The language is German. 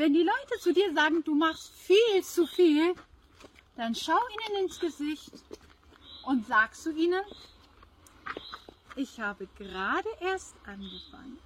wenn die Leute zu dir sagen, du machst viel zu viel, dann schau ihnen ins Gesicht und sag zu ihnen, ich habe gerade erst angefangen.